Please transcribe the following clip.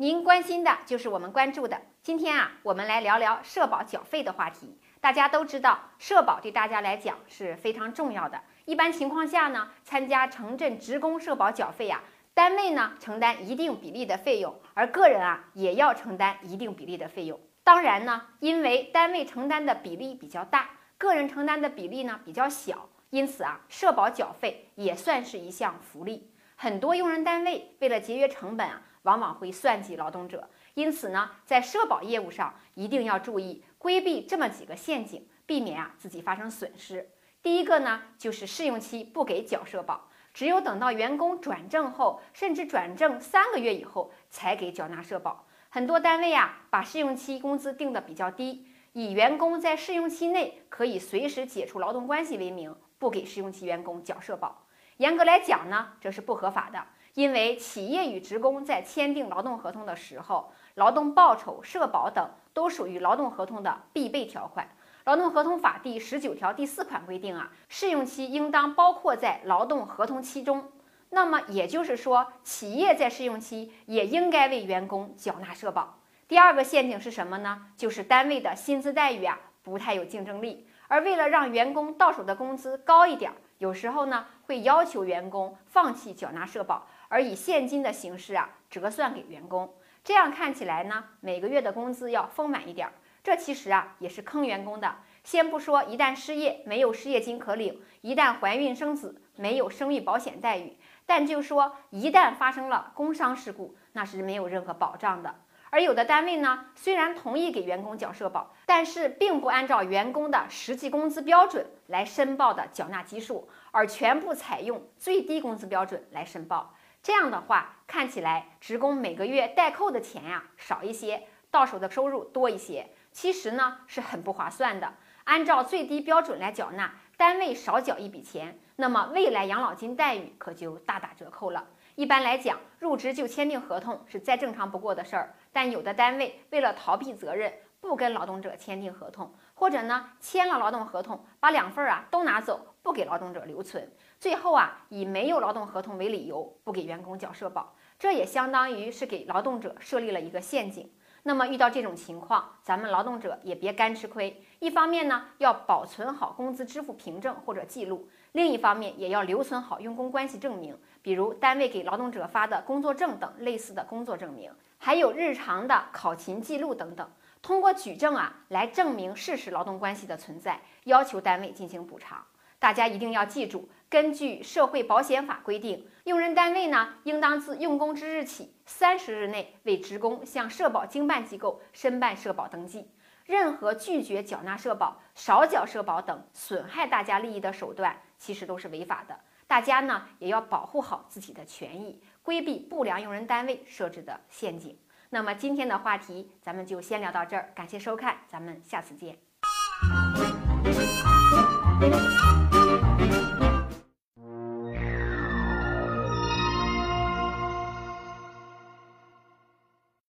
您关心的就是我们关注的。今天啊，我们来聊聊社保缴费的话题。大家都知道，社保对大家来讲是非常重要的。一般情况下呢，参加城镇职工社保缴费呀，单位呢承担一定比例的费用，而个人啊也要承担一定比例的费用。当然呢，因为单位承担的比例比较大，个人承担的比例呢比较小，因此啊，社保缴费也算是一项福利。很多用人单位为了节约成本啊，往往会算计劳动者。因此呢，在社保业务上一定要注意规避这么几个陷阱，避免啊自己发生损失。第一个呢，就是试用期不给缴社保，只有等到员工转正后，甚至转正三个月以后才给缴纳社保。很多单位啊，把试用期工资定的比较低，以员工在试用期内可以随时解除劳动关系为名，不给试用期员工缴社保。严格来讲呢，这是不合法的，因为企业与职工在签订劳动合同的时候，劳动报酬、社保等都属于劳动合同的必备条款。劳动合同法第十九条第四款规定啊，试用期应当包括在劳动合同期中。那么也就是说，企业在试用期也应该为员工缴纳社保。第二个陷阱是什么呢？就是单位的薪资待遇啊不太有竞争力，而为了让员工到手的工资高一点儿。有时候呢，会要求员工放弃缴纳社保，而以现金的形式啊折算给员工。这样看起来呢，每个月的工资要丰满一点。这其实啊也是坑员工的。先不说一旦失业没有失业金可领，一旦怀孕生子没有生育保险待遇，但就说一旦发生了工伤事故，那是没有任何保障的。而有的单位呢，虽然同意给员工缴社保，但是并不按照员工的实际工资标准来申报的缴纳基数，而全部采用最低工资标准来申报。这样的话，看起来职工每个月代扣的钱呀少一些，到手的收入多一些，其实呢是很不划算的。按照最低标准来缴纳，单位少缴一笔钱，那么未来养老金待遇可就大打折扣了。一般来讲，入职就签订合同是再正常不过的事儿。但有的单位为了逃避责任，不跟劳动者签订合同，或者呢签了劳动合同，把两份儿啊都拿走，不给劳动者留存，最后啊以没有劳动合同为理由，不给员工缴社保，这也相当于是给劳动者设立了一个陷阱。那么遇到这种情况，咱们劳动者也别干吃亏。一方面呢，要保存好工资支付凭证或者记录；另一方面，也要留存好用工关系证明，比如单位给劳动者发的工作证等类似的工作证明，还有日常的考勤记录等等。通过举证啊，来证明事实劳动关系的存在，要求单位进行补偿。大家一定要记住，根据社会保险法规定，用人单位呢，应当自用工之日起三十日内为职工向社保经办机构申办社保登记。任何拒绝缴纳社保、少缴社保等损害大家利益的手段，其实都是违法的。大家呢，也要保护好自己的权益，规避不良用人单位设置的陷阱。那么今天的话题，咱们就先聊到这儿，感谢收看，咱们下次见。